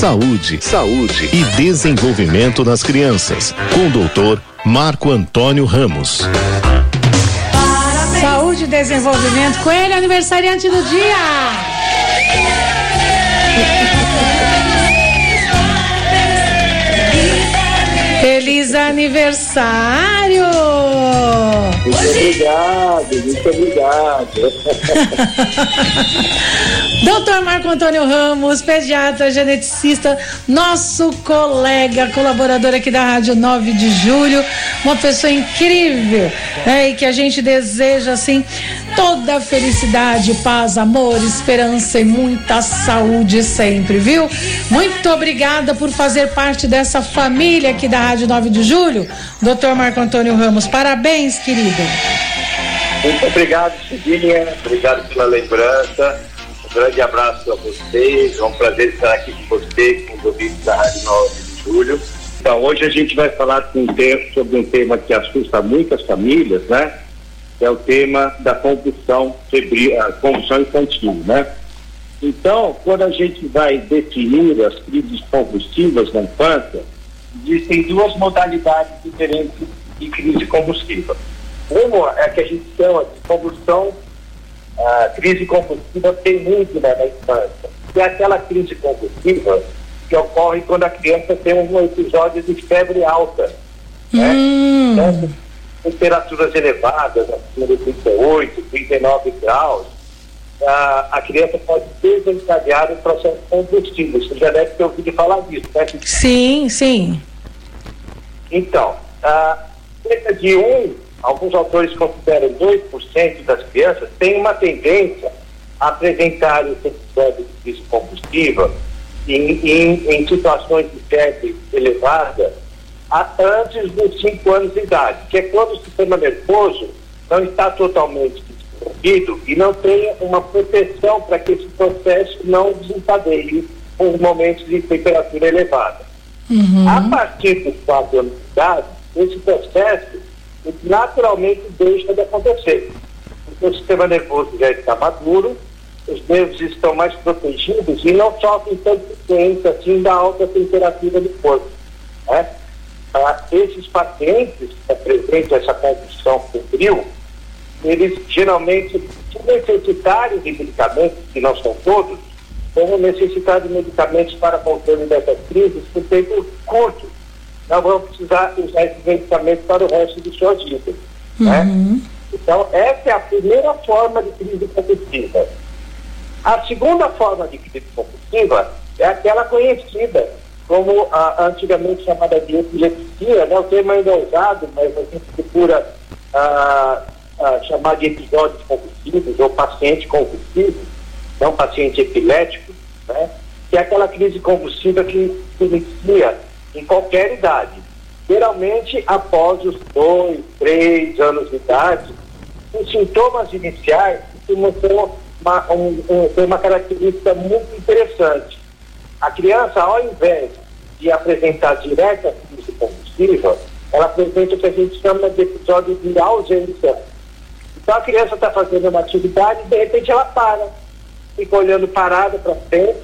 Saúde, saúde e desenvolvimento das crianças. Com o doutor Marco Antônio Ramos. Saúde e desenvolvimento com ele, aniversariante do dia. Feliz aniversário! Muito obrigado, muito obrigado. Doutor Marco Antônio Ramos, pediatra, geneticista, nosso colega, colaborador aqui da Rádio 9 de Julho, uma pessoa incrível, né? E que a gente deseja, assim, toda felicidade, paz, amor, esperança e muita saúde sempre, viu? Muito obrigada por fazer parte dessa família aqui da Rádio 9 de Julho, doutor Marco Antônio Ramos. Parabéns, querido. Muito obrigado, Cidinha. Obrigado pela lembrança. Um grande abraço a vocês. É um prazer estar aqui com você, com os ouvintes da Rádio 9 de Julho. Então, hoje a gente vai falar um tempo sobre um tema que assusta muitas famílias, né? É o tema da convulsão febril, convulsão infantil, né? Então, quando a gente vai definir as crises convulsivas na infância, existem duas modalidades diferentes de crise convulsiva. Uma é a que a gente chama de convulsão, a crise convulsiva benigna na infância, é aquela crise convulsiva que ocorre quando a criança tem um episódio de febre alta. Né? Hum. Então, temperaturas elevadas, acima de 38, 39 graus, a, a criança pode desencadear um processo convulsivo. Você já deve ter ouvido falar disso, né? Sim, sim. Então, ah, cerca de um, alguns autores consideram 2% das crianças têm uma tendência a apresentar esse episódio de crise combustível em, em, em situações de febre elevada antes dos 5 anos de idade, que é quando o sistema nervoso não está totalmente desenvolvido e não tem uma proteção para que esse processo não desencadeie por momentos de temperatura elevada. A partir dos quatro anos de idade, esse processo naturalmente deixa de acontecer. Porque o sistema nervoso já está maduro, os nervos estão mais protegidos e não sofrem tanto tempo assim da alta temperatura do corpo. Né? Ah, esses pacientes que apresentam essa condição febril, eles geralmente, se necessitarem de medicamentos, que não são todos, vão necessitar de medicamentos para controle dessas crises por tempo curto. Não vão precisar usar esses medicamentos para o resto de sua vida. Né? Então, essa é a primeira forma de crise compulsiva. A segunda forma de crise compulsiva é aquela conhecida como a, antigamente chamada de epilepsia, né? o termo ainda é usado, mas a gente procura ah, ah, chamar de episódios compulsivos ou paciente compulsivo, não paciente epilético, né? que é aquela crise convulsiva que se inicia em qualquer idade. Geralmente após os dois, três anos de idade, os sintomas iniciais costumam ter uma, um, um, uma característica muito interessante. A criança, ao invés de apresentar direta crise convulsiva, ela apresenta o que a gente chama de episódio de ausência. Então a criança está fazendo uma atividade e de repente ela para, fica olhando parada para frente,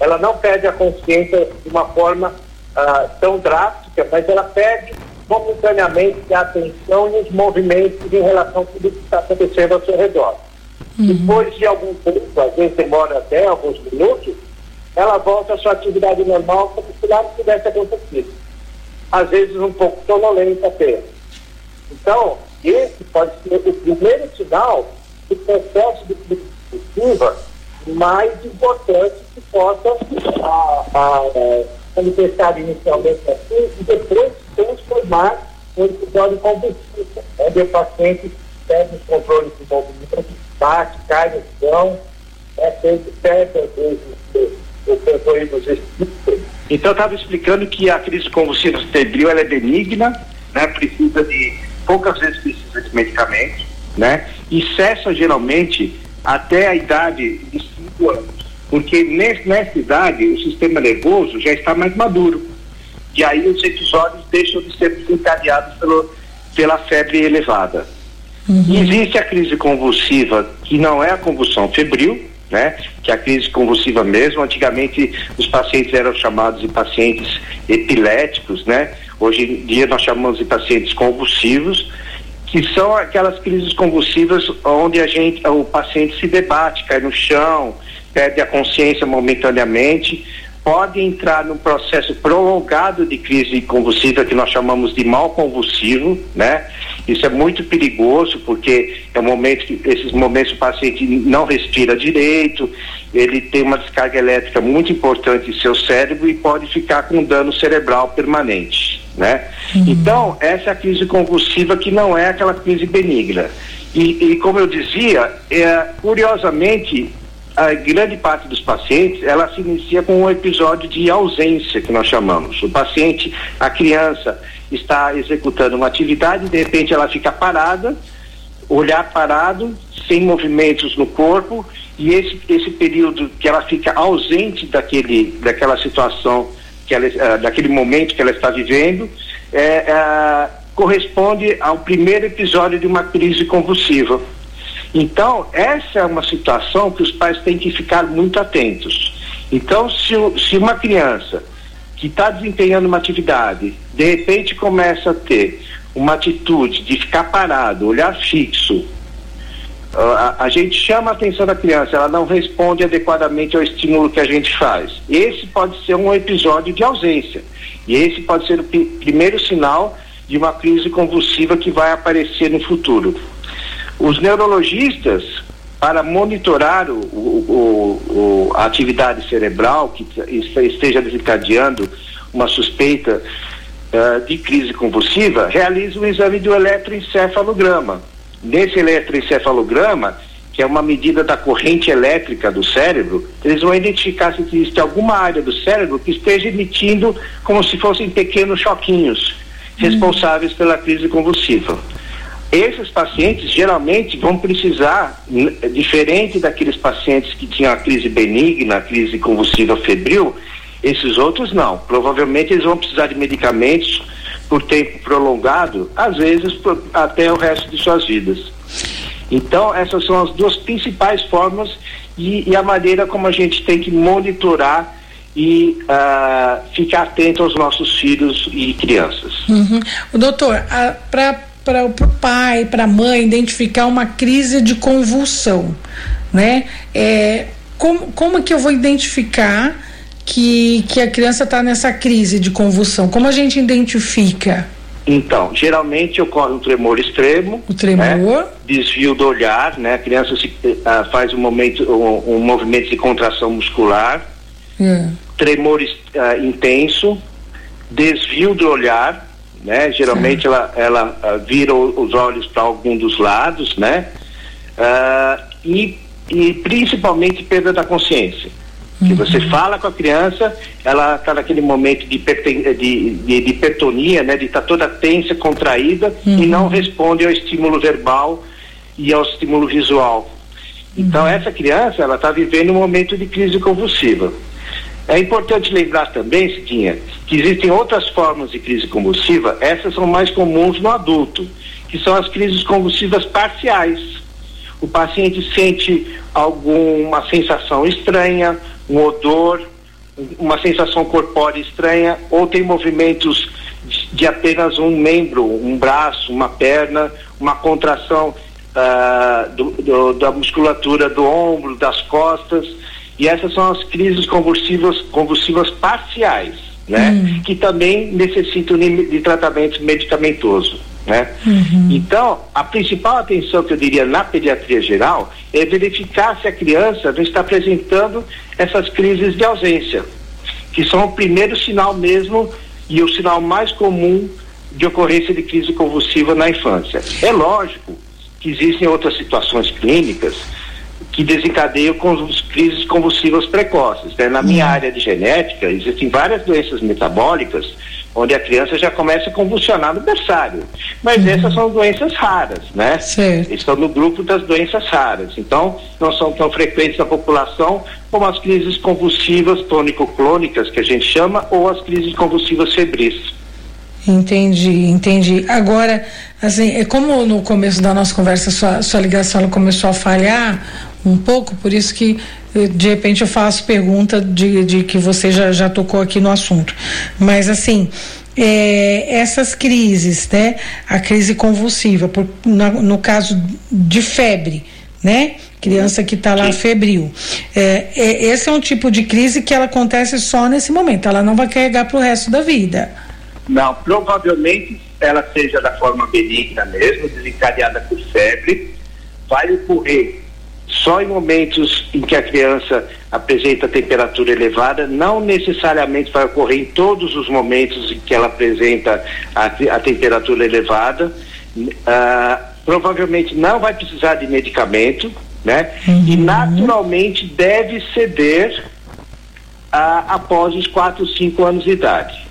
ela não perde a consciência de uma forma ah, tão drástica, mas ela perde momentaneamente a atenção e os movimentos em relação a tudo que está acontecendo ao seu redor. Depois de algum tempo, às vezes demora até alguns minutos, ela volta à sua atividade normal como se nada tivesse acontecido. Às vezes um pouco sonolenta até. Então, esse pode ser o primeiro sinal do processo de compulsiva mais importante que possa a, a, a, manifestar inicialmente assim e depois transformar em episódio convulsivo, onde o paciente perde os controles de movimento, bate, cai no chão, é, perde, perde às vezes o controle dos espíritos. Então, eu estava explicando que a crise convulsiva febril ela é benigna, né? precisa de, poucas vezes precisa de medicamentos, né? e cessa geralmente até a idade de 5 anos, porque nessa idade o sistema nervoso já está mais maduro. E aí os episódios deixam de ser desencadeados pelo, pela febre elevada. Existe a crise convulsiva, que não é a convulsão febril, né? Que é a crise convulsiva mesmo. Antigamente os pacientes eram chamados de pacientes epiléticos, né? Hoje em dia nós chamamos de pacientes convulsivos, que são aquelas crises convulsivas onde a gente, o paciente se debate, cai no chão, perde a consciência momentaneamente, pode entrar num processo prolongado de crise convulsiva que nós chamamos de mal convulsivo, né? Isso é muito perigoso porque é um momento que esses momentos o paciente não respira direito, ele tem uma descarga elétrica muito importante em seu cérebro e pode ficar com dano cerebral permanente, né? Uhum. Então, essa é a crise convulsiva que não é aquela crise benigna. E, e como eu dizia, é, curiosamente, a grande parte dos pacientes, ela se inicia com um episódio de ausência, que nós chamamos. O paciente, a criança, está executando uma atividade, de repente ela fica parada, olhar parado, sem movimentos no corpo, e esse, esse período que ela fica ausente daquele, daquela situação, que ela, uh, daquele momento que ela está vivendo, é, uh, corresponde ao primeiro episódio de uma crise convulsiva. Então, essa é uma situação que os pais têm que ficar muito atentos. Então, se, se uma criança que está desempenhando uma atividade, de repente começa a ter uma atitude de ficar parado, olhar fixo, a, a, gente chama a atenção da criança, ela não responde adequadamente ao estímulo que a gente faz. Esse pode ser um episódio de ausência. E esse pode ser o primeiro sinal de uma crise convulsiva que vai aparecer no futuro. Os neurologistas, para monitorar o, o, o, a atividade cerebral que esteja desencadeando uma suspeita uh, de crise convulsiva, realizam o exame do eletroencefalograma. Nesse eletroencefalograma, que é uma medida da corrente elétrica do cérebro, eles vão identificar se existe alguma área do cérebro que esteja emitindo como se fossem pequenos choquinhos responsáveis hum. pela crise convulsiva. Esses pacientes geralmente vão precisar, diferente daqueles pacientes que tinham a crise benigna, a crise convulsiva febril, esses outros não. Provavelmente eles vão precisar de medicamentos por tempo prolongado, às vezes por, até o resto de suas vidas. Então, essas são as duas principais formas e, e a maneira como a gente tem que monitorar e uh, ficar atento aos nossos filhos e crianças. Uhum. O doutor, para para o pai, para a mãe identificar uma crise de convulsão, né? É, como, como que eu vou identificar que, que a criança está nessa crise de convulsão? Como a gente identifica? Então, geralmente ocorre um tremor extremo. O tremor. Né? Desvio do olhar, né? A criança se, uh, faz um, momento, um, um, movimento de contração muscular. É. Tremor uh, intenso. Desvio do olhar, né? Geralmente ela, ela uh, vira os olhos para algum dos lados, né? Uh, e, e principalmente perda da consciência. Uhum. Que você fala com a criança, ela está naquele momento de, de, de, de hipertonia, né? De estar tá toda tensa, contraída uhum. e não responde ao estímulo verbal e ao estímulo visual. Então uhum. essa criança, ela está vivendo um momento de crise convulsiva. É importante lembrar também, Cidinha, que existem outras formas de crise convulsiva, essas são mais comuns no adulto, que são as crises convulsivas parciais. O paciente sente alguma sensação estranha, um odor, uma sensação corpórea estranha, ou tem movimentos de apenas um membro, um braço, uma perna, uma contração uh, do, do, da musculatura do ombro, das costas e essas são as crises convulsivas, convulsivas parciais, né? Hum. Que também necessitam de, de tratamento medicamentoso, né? Uhum. Então, a principal atenção que eu diria na pediatria geral é verificar se a criança não está apresentando essas crises de ausência, que são o primeiro sinal mesmo e o sinal mais comum de ocorrência de crise convulsiva na infância. É lógico que existem outras situações clínicas que desencadeiam com crises convulsivas precoces. Né? Na minha uhum. área de genética, existem várias doenças metabólicas onde a criança já começa a convulsionar no berçário. Mas uhum. essas são doenças raras, né? Certo. Estão no grupo das doenças raras. Então, não são tão frequentes na população como as crises convulsivas tônico-clônicas, que a gente chama, ou as crises convulsivas febris. Entendi, entendi. Agora, assim, é como no começo da nossa conversa sua, sua ligação começou a falhar um pouco, por isso que de repente eu faço pergunta de, de que você já, já tocou aqui no assunto. Mas assim, é, essas crises, né? A crise convulsiva, por, no, no caso de febre, né? Criança que está lá febril. É, é, esse é um tipo de crise que ela acontece só nesse momento, ela não vai carregar para o resto da vida. Não, provavelmente ela seja da forma benigna mesmo, desencadeada por febre, vai ocorrer só em momentos em que a criança apresenta temperatura elevada, não necessariamente vai ocorrer em todos os momentos em que ela apresenta a, a temperatura elevada. Uh, provavelmente não vai precisar de medicamento, né? Uhum. E naturalmente deve ceder uh, após os 4, 5 anos de idade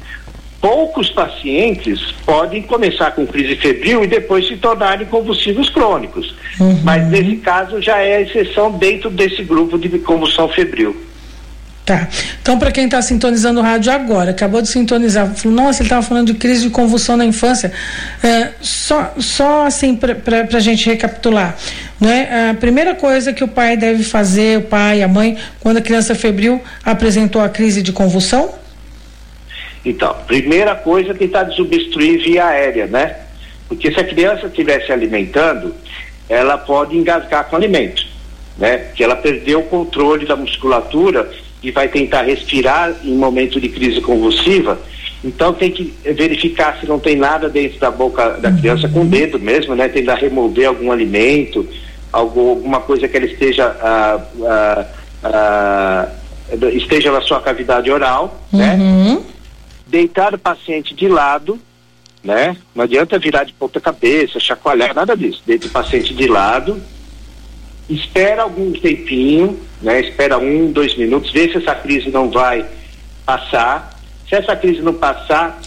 poucos pacientes podem começar com crise febril e depois se tornarem convulsivos crônicos. Uhum. Mas nesse caso já é a exceção dentro desse grupo de convulsão febril. Tá. Então, para quem está sintonizando o rádio agora, acabou de sintonizar, falou, nossa, ele estava falando de crise de convulsão na infância. É, só, só assim, para a gente recapitular. Né? A primeira coisa que o pai deve fazer, o pai, a mãe, quando a criança febril apresentou a crise de convulsão? Então, primeira coisa, tentar desobstruir via aérea, né? Porque se a criança estiver se alimentando, ela pode engasgar com alimento, né? Porque ela perdeu o controle da musculatura e vai tentar respirar em momento de crise convulsiva. Então tem que verificar se não tem nada dentro da boca da criança com o dedo mesmo, né? Tentar remover algum alimento, alguma coisa que ela esteja ah, ah, ah, esteja na sua cavidade oral, né? uhum. né? Deitar o paciente de lado, né? Não adianta virar de ponta cabeça, chacoalhar, nada disso. Deita o paciente de lado, espera algum tempinho, né? Espera um, dois minutos, vê se essa crise não vai passar. Se essa crise não passar,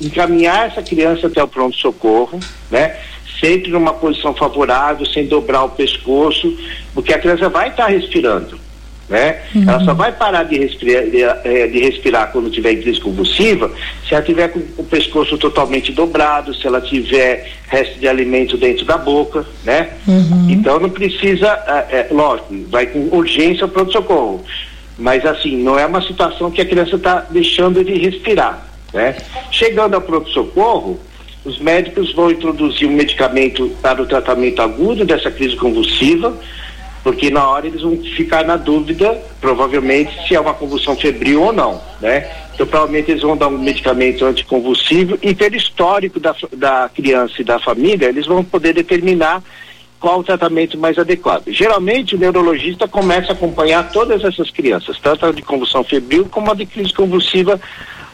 encaminhar essa criança até o pronto-socorro, né? Sempre numa posição favorável, sem dobrar o pescoço, porque a criança vai estar respirando né? Uhum. Ela só vai parar de respirar, de, eh, de, respirar quando tiver crise convulsiva se ela tiver com o pescoço totalmente dobrado, se ela tiver resto de alimento dentro da boca, né? Uhum. Então não precisa, é, é, lógico, vai com urgência ao pronto-socorro. Mas assim, não é uma situação que a criança está deixando de respirar, né? Chegando ao pronto-socorro, os médicos vão introduzir um medicamento para o tratamento agudo dessa crise convulsiva, porque na hora eles vão ficar na dúvida, provavelmente, se é uma convulsão febril ou não, né? Então, provavelmente eles vão dar um medicamento anticonvulsivo e pelo histórico da, da criança e da família, eles vão poder determinar qual o tratamento mais adequado. Geralmente, o neurologista começa a acompanhar todas essas crianças, tanto a de convulsão febril como a de crise convulsiva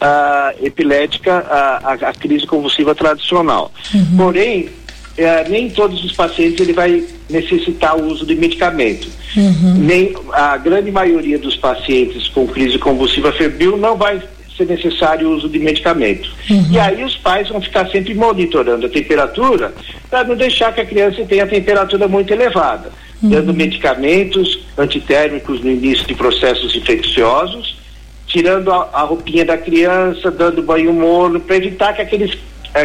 uh, epilética, a, a, a, crise convulsiva tradicional. Uhum. Porém, é, nem todos os pacientes ele vai necessitar o uso de medicamento. Uhum. Nem a grande maioria dos pacientes com crise convulsiva febril não vai ser necessário o uso de medicamento. Uhum. E aí os pais vão ficar sempre monitorando a temperatura para não deixar que a criança tenha a temperatura muito elevada, uhum. dando medicamentos antitérmicos no início de processos infecciosos, tirando a, a roupinha da criança, dando banho morno, para evitar que aqueles,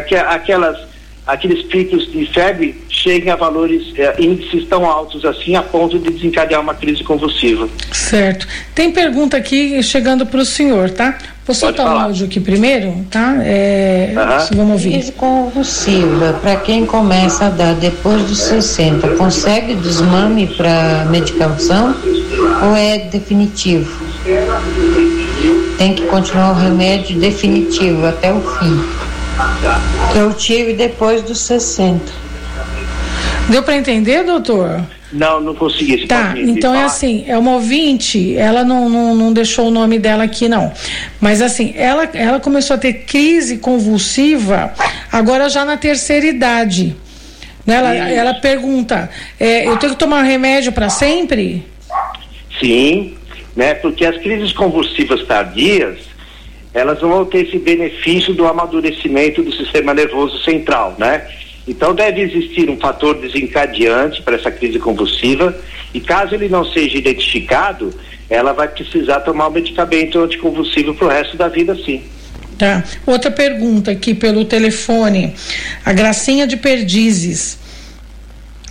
que, aquelas aqueles picos de febre cheguem a valores, eh, índices tão altos assim, a ponto de desencadear uma crise convulsiva. Certo. Tem pergunta aqui chegando para o senhor, tá? Vou soltar o áudio aqui primeiro, tá? É, uhum. Vamos ouvir. Crise convulsiva, para quem começa a dar depois dos 60, consegue desmame para medicação ou é definitivo? Tem que continuar o remédio definitivo até o fim. Eu tive depois dos 60. Deu para entender, doutor? Não, não consegui. Tá, então é assim, é uma ouvinte, ela não, não, não, deixou o nome dela aqui não, mas assim, ela, ela começou a ter crise convulsiva agora já na terceira idade. Né? Ela, ela pergunta, é, eu tenho que tomar remédio para sempre? Sim, né? Porque as crises convulsivas tardias, elas vão ter esse benefício do amadurecimento do sistema nervoso central, né? Então deve existir um fator desencadeante para essa crise convulsiva e caso ele não seja identificado, ela vai precisar tomar o medicamento anticonvulsivo para o resto da vida, sim. Tá. Outra pergunta aqui pelo telefone. A Gracinha de Perdizes.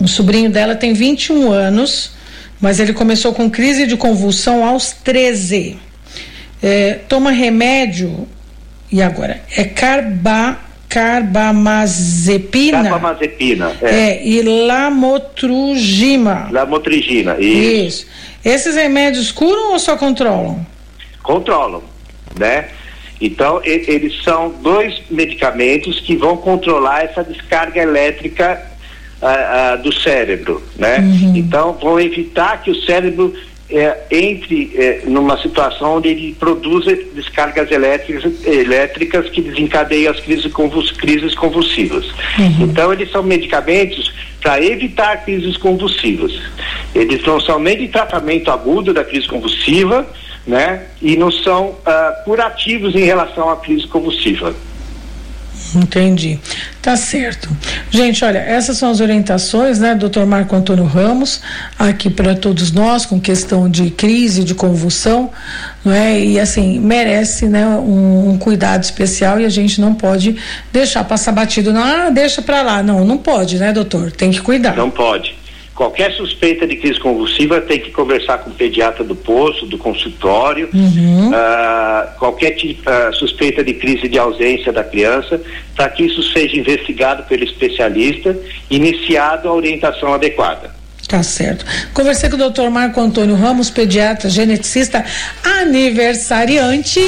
O sobrinho dela tem 21 anos mas ele começou com crise de convulsão aos 13. É, toma remédio e agora é carba carbamazepina. Carbamazepina, é. é e lamotrigina. Lamotrigina, isso. isso. Esses remédios curam ou só controlam? Controlam, né? Então, e, eles são dois medicamentos que vão controlar essa descarga elétrica uh, uh, do cérebro, né? Uhum. Então, vão evitar que o cérebro é, entre é, numa situação onde ele produz descargas elétricas, elétricas que desencadeiam as crises, convuls, crises convulsivas. Uhum. Então, eles são medicamentos para evitar crises convulsivas. Eles não são nem de tratamento agudo da crise convulsiva, né? E não são uh, curativos em relação à crise convulsiva. Entendi. Tá certo. Gente, olha, essas são as orientações, né, doutor Marco Antônio Ramos, aqui para todos nós, com questão de crise, de convulsão, não é? E assim, merece, né, um, um cuidado especial e a gente não pode deixar passar batido. Não, ah, deixa para lá. Não, não pode, né, doutor? Tem que cuidar. Não pode. Qualquer suspeita de crise convulsiva tem que conversar com o pediatra do posto, do consultório. Uhum. Uh, qualquer uh, suspeita de crise de ausência da criança, para que isso seja investigado pelo especialista, iniciado a orientação adequada. Tá certo. Conversei com o doutor Marco Antônio Ramos, pediatra, geneticista, aniversariante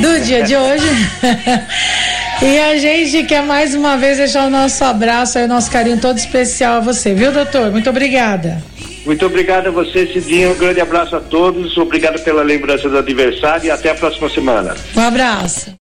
do dia de hoje. E a gente quer mais uma vez deixar o nosso abraço e o nosso carinho todo especial a você, viu, doutor? Muito obrigada. Muito obrigado a você, Cidinho. Um grande abraço a todos. Obrigado pela lembrança do aniversário e até a próxima semana. Um abraço.